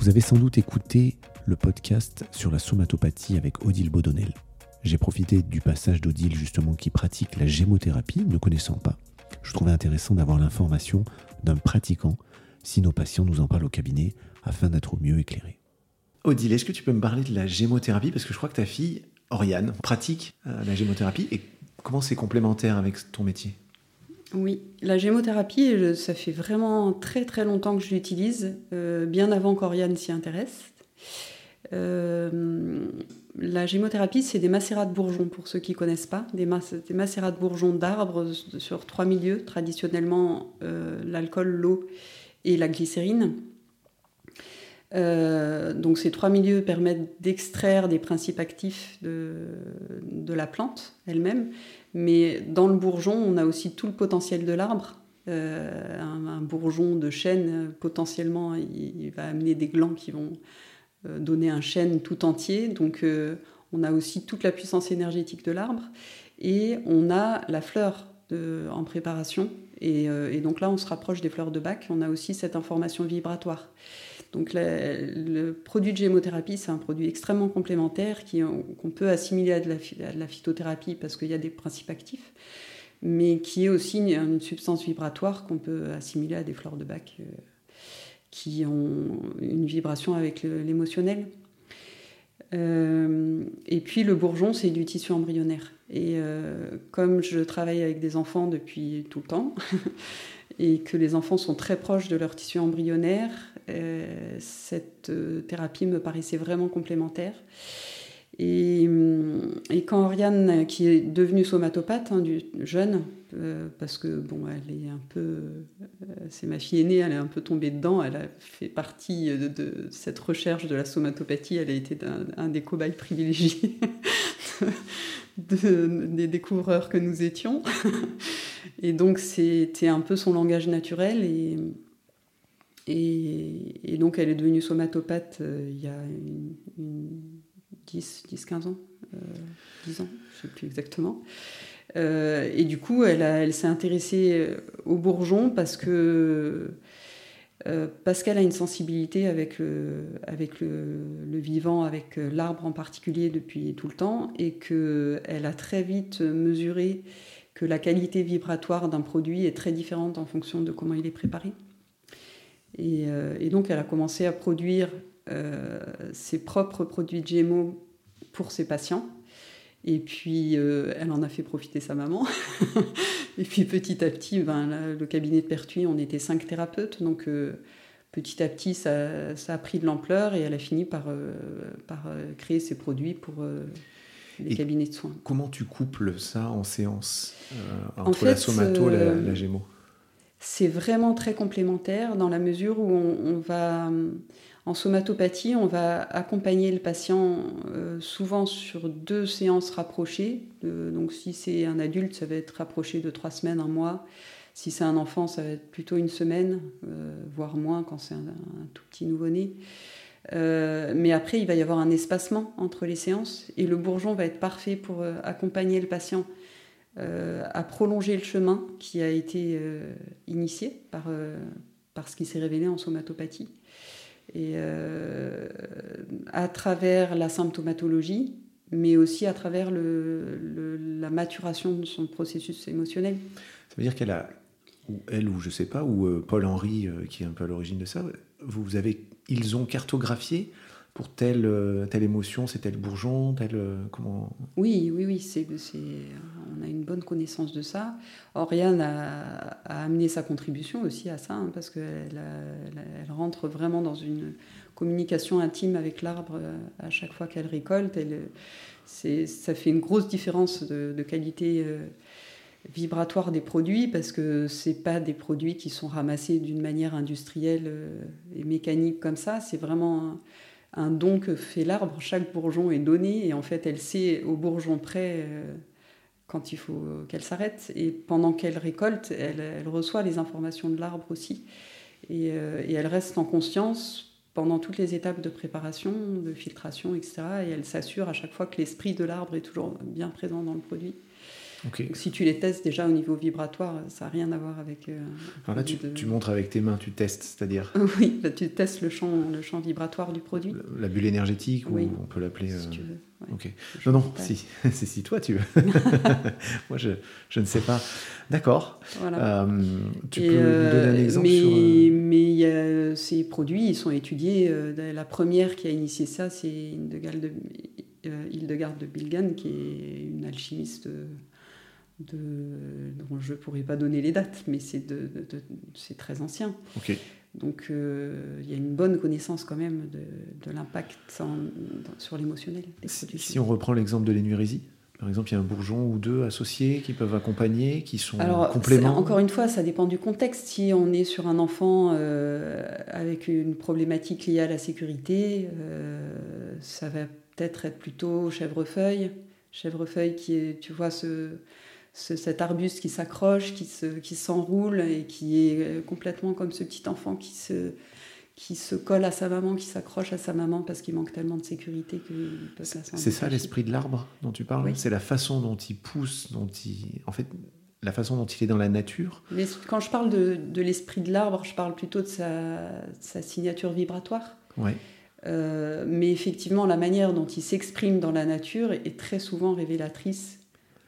Vous avez sans doute écouté le podcast sur la somatopathie avec Odile Baudonnel. J'ai profité du passage d'Odile justement qui pratique la gémothérapie, ne connaissant pas. Je trouvais intéressant d'avoir l'information d'un pratiquant si nos patients nous en parlent au cabinet afin d'être au mieux éclairés. Odile, est-ce que tu peux me parler de la gémothérapie? Parce que je crois que ta fille, Oriane, pratique euh, la gémothérapie et comment c'est complémentaire avec ton métier? Oui, la gémothérapie, ça fait vraiment très très longtemps que je l'utilise, euh, bien avant qu'Oriane s'y intéresse. Euh, la gémothérapie, c'est des macérats de bourgeons, pour ceux qui ne connaissent pas, des, macérats de bourgeons d'arbres sur trois milieux, traditionnellement euh, l'alcool, l'eau et la glycérine. donc ces trois milieux permettent d'extraire des principes actifs de la plante elle-même, mais dans le bourgeon, on a aussi tout le potentiel de l'arbre. Euh, un, bourgeon de chêne, potentiellement, il, va amener des glands qui vont euh, donner un chêne tout entier. Donc, euh, on a aussi toute la puissance énergétique de l'arbre. Et on a la fleur en préparation. Et, et, donc là, on se rapproche des fleurs de bac. On a aussi cette information vibratoire. Donc le produit de gémothérapie, c'est un produit extrêmement complémentaire qu'on peut assimiler à de, la, phytothérapie parce qu'il y a des principes actifs, mais qui est aussi une, substance vibratoire qu'on peut assimiler à des fleurs de bac euh, qui ont une vibration avec l'émotionnel. Euh, et puis le bourgeon, c'est du tissu embryonnaire. Et euh, comme je travaille avec des enfants depuis tout le temps, et que les enfants sont très proches de leur tissu embryonnaire, euh, cette euh, thérapie me paraissait vraiment complémentaire. Et, hum, et, quand Oriane, qui est devenue somatopathe, hein, du, jeune, euh, parce que bon, elle est un peu, c'est ma fille aînée, elle est un peu tombée dedans, elle a fait partie de, cette recherche de la somatopathie, elle a été un, des cobayes privilégiés des découvreurs que nous étions. Et donc c'était un peu son langage naturel et et, donc, elle est devenue somatopathe euh, il y a 10-15 ans, 10 euh, ans, je ne sais plus exactement. Euh, et du coup, elle, elle s'est intéressée au bourgeon parce que parce qu'elle a une sensibilité avec le, avec le, le vivant, avec l'arbre en particulier depuis tout le temps, et qu'elle a très vite mesuré que la qualité vibratoire d'un produit est très différente en fonction de comment il est préparé. Euh, et, donc, elle a commencé à produire euh, ses propres produits GMO pour ses patients. Et puis, euh, elle en a fait profiter sa maman. et puis, petit à petit, ben, le cabinet de Pertuis, on était cinq thérapeutes. Donc, petit à petit, ça, ça, a pris de l'ampleur et elle a fini par, par créer ses produits pour les cabinets de soins. Comment tu couples ça en séance entre la somato et la, la gémo? c'est vraiment très complémentaire dans la mesure où on, va, en somatopathie, on va accompagner le patient euh, souvent sur deux séances rapprochées. donc si c'est un adulte, ça va être rapproché de trois semaines, un mois. Si c'est un enfant, ça va être plutôt une semaine, euh, voire moins quand c'est un, tout petit nouveau-né. Euh, mais après, il va y avoir un espacement entre les séances et le bourgeon va être parfait pour accompagner le patient euh, à prolonger le chemin qui a été euh, initié par, euh, par ce qui s'est révélé en somatopathie. Et à travers la symptomatologie, mais aussi à travers la maturation de son processus émotionnel. Ça veut dire qu'elle a, ou elle, ou je sais pas, ou Paul Henry, qui est un peu à l'origine de ça, vous avez, ils ont cartographié pour telle, euh, telle émotion, c'est tel bourgeon, tel euh, comment? Oui, oui, oui, c'est, on a une bonne connaissance de ça. Oriane a, a amené sa contribution aussi à ça, hein, parce qu'elle elle rentre vraiment dans une communication intime avec l'arbre euh, à chaque fois qu'elle récolte. Elle, ça fait une grosse différence de, qualité vibratoire des produits parce que c'est pas des produits qui sont ramassés d'une manière industrielle et mécanique comme ça. C'est vraiment un don que fait l'arbre. Chaque bourgeon est donné et en fait, elle sait au bourgeon près euh, quand il faut qu'elle s'arrête. Et pendant qu'elle récolte, elle, reçoit les informations de l'arbre aussi. Euh, et, elle reste en conscience pendant toutes les étapes de préparation, de filtration, etc. Et elle s'assure à chaque fois que l'esprit de l'arbre est toujours bien présent dans le produit. Si tu les testes déjà au niveau vibratoire, ça n'a rien à voir avec. Euh, Alors là, tu, montres avec tes mains, tu testes, c'est-à-dire Oui, bah, tu testes le champ, le champ vibratoire du produit. La, bulle énergétique, ou on peut l'appeler. Si euh, tu veux. Ok. Non, non, si, c'est si toi tu veux. Moi, je, je, ne sais pas. D'accord. Voilà. Euh, tu peux donner un exemple mais, sur. Mais ces produits, ils sont étudiés. la première qui a initié ça, c'est Hildegard de, Hildegard de Bilgan, qui est une alchimiste de, dont je ne pourrais pas donner les dates, mais c'est de, c'est très ancien. Donc euh, il y a une bonne connaissance quand même de, l'impact sur l'émotionnel. Si, on reprend l'exemple de l'énurésie, par exemple, il y a un bourgeon ou deux associés qui peuvent accompagner, qui sont Alors, compléments. Encore une fois, ça dépend du contexte. Si on est sur un enfant euh, avec une problématique liée à la sécurité, euh, ça va peut-être être plutôt chèvrefeuille. Chèvrefeuille qui est, tu vois, ce, cet arbuste qui s'accroche, qui, se, qui s'enroule et qui est euh, complètement comme ce petit enfant qui se, qui se colle à sa maman, qui s'accroche à sa maman parce qu'il manque tellement de sécurité qu'il peut C'est ça l'esprit de l'arbre dont tu parles C'est la façon dont il pousse, dont il... En fait, la façon dont il est dans la nature Quand je parle de, de l'esprit de l'arbre, je parle plutôt de sa, sa signature vibratoire. Ouais. Euh, mais effectivement, la manière dont il s'exprime dans la nature est très souvent révélatrice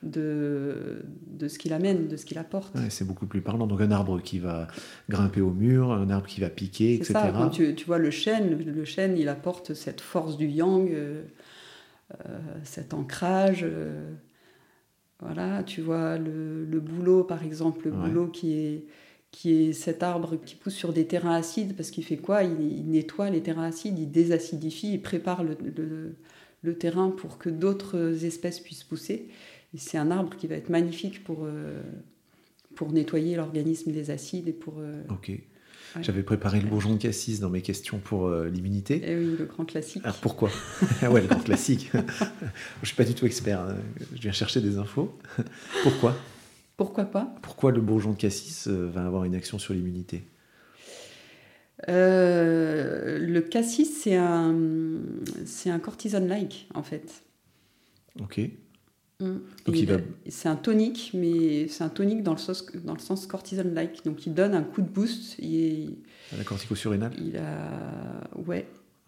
de, de ce qu'il amène, de ce qu'il apporte. c'est beaucoup plus parlant. Donc un arbre qui va grimper au mur, un arbre qui va piquer, etc. Ça. Quand tu, tu, vois le chêne, le chêne, il apporte cette force du yang, euh, euh, cet ancrage. Euh, voilà, tu vois le, le bouleau, par exemple, le bouleau qui est qui est cet arbre qui pousse sur des terrains acides, parce qu'il fait quoi? Il, nettoie les terrains acides, il désacidifie, il prépare le, le, le terrain pour que d'autres espèces puissent pousser c'est un arbre qui va être magnifique pour, euh, pour nettoyer l'organisme des acides et pour. Euh, ok. J'avais préparé le bourgeon de cassis dans mes questions pour euh, l'immunité. Eh oui, le grand classique. Alors pourquoi Ah ouais, le grand classique. je ne suis pas du tout expert. Hein. Je viens chercher des infos. pourquoi? Pourquoi pas? Pourquoi le bourgeon de cassis va avoir une action sur l'immunité? Le cassis, c'est un, c'est un cortisone-like en fait. Ok. Mm. C'est un tonique, mais c'est un tonique dans le sens, dans le sens cortisone-like. Donc il donne un coup de boost. Il, la corticosurrénale Il a. Ouais.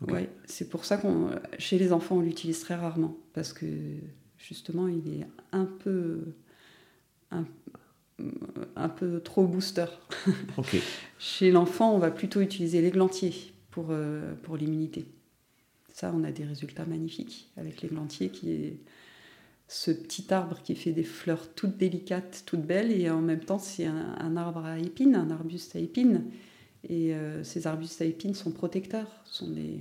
ouais. C'est pour ça qu'on. Chez les enfants, on l'utilise très rarement. Parce que justement, il est un peu. Un, un peu trop booster. Chez l'enfant, on va plutôt utiliser l'églantier pour, euh, pour l'immunité. Ça, on a des résultats magnifiques avec l'églantier qui est ce petit arbre qui fait des fleurs toutes délicates, toutes belles, et en même temps c'est un, arbre à épines, un arbuste à épines. Et euh, ces arbustes à épines sont protecteurs, sont des...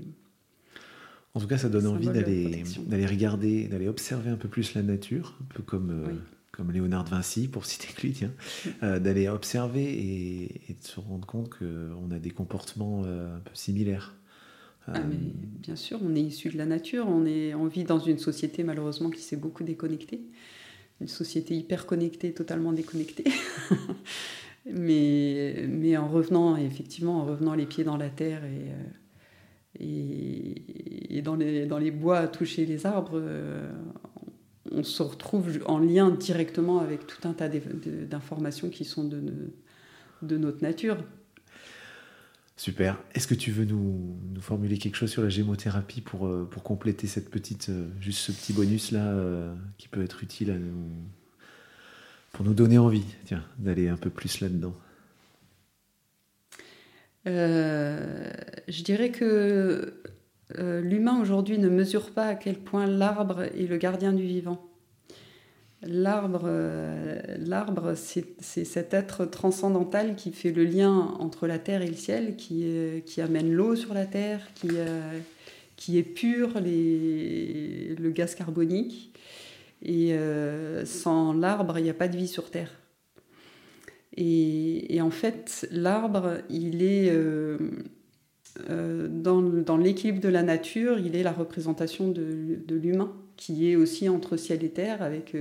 En tout cas, ça donne envie d'aller, d'aller regarder, d'aller observer un peu plus la nature, un peu comme, euh, comme Léonard de Vinci, pour citer que lui, tiens, euh, d'aller observer et, et, de se rendre compte qu'on a des comportements un peu similaires. Ah, mais bien sûr, on est issu de la nature, on, est, on vit dans une société malheureusement qui s'est beaucoup déconnectée, une société hyper connectée, totalement déconnectée. mais, mais en revenant, effectivement, en revenant les pieds dans la terre et, euh, et, dans, les, dans les bois à toucher les arbres, euh, on se retrouve en lien directement avec tout un tas d'informations qui sont de, de notre nature. Super. Est-ce que tu veux nous, formuler quelque chose sur la gémothérapie pour, euh, compléter cette petite, euh, juste ce petit bonus-là euh, qui peut être utile pour nous donner envie tiens, d'aller un peu plus là-dedans? Je dirais que l'humain aujourd'hui ne mesure pas à quel point l'arbre est le gardien du vivant. L'arbre, euh, l'arbre, c'est, cet être transcendantal qui fait le lien entre la terre et le ciel, qui, qui amène l'eau sur la terre, qui, euh, épure le gaz carbonique. Et euh, sans l'arbre, il n'y a pas de vie sur Terre. Et, en fait, l'arbre, il est dans, l'équilibre de la nature, il est la représentation de l'humain, qui est aussi entre ciel et terre, avec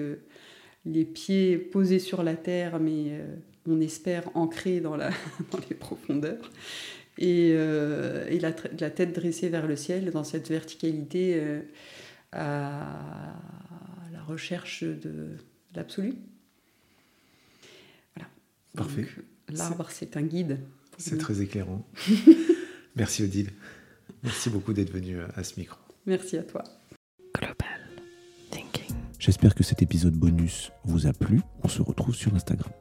les pieds posés sur la terre, mais euh, on espère ancrés dans, la, dans les profondeurs, et, euh, et la, la, tête dressée vers le ciel, dans cette verticalité euh, à la recherche de, l'absolu, Parfait. L'arbre, c'est un guide. C'est très éclairant. Merci Odile. Merci beaucoup d'être venu à ce micro. Merci à toi. J'espère que cet épisode bonus vous a plu. On se retrouve sur Instagram.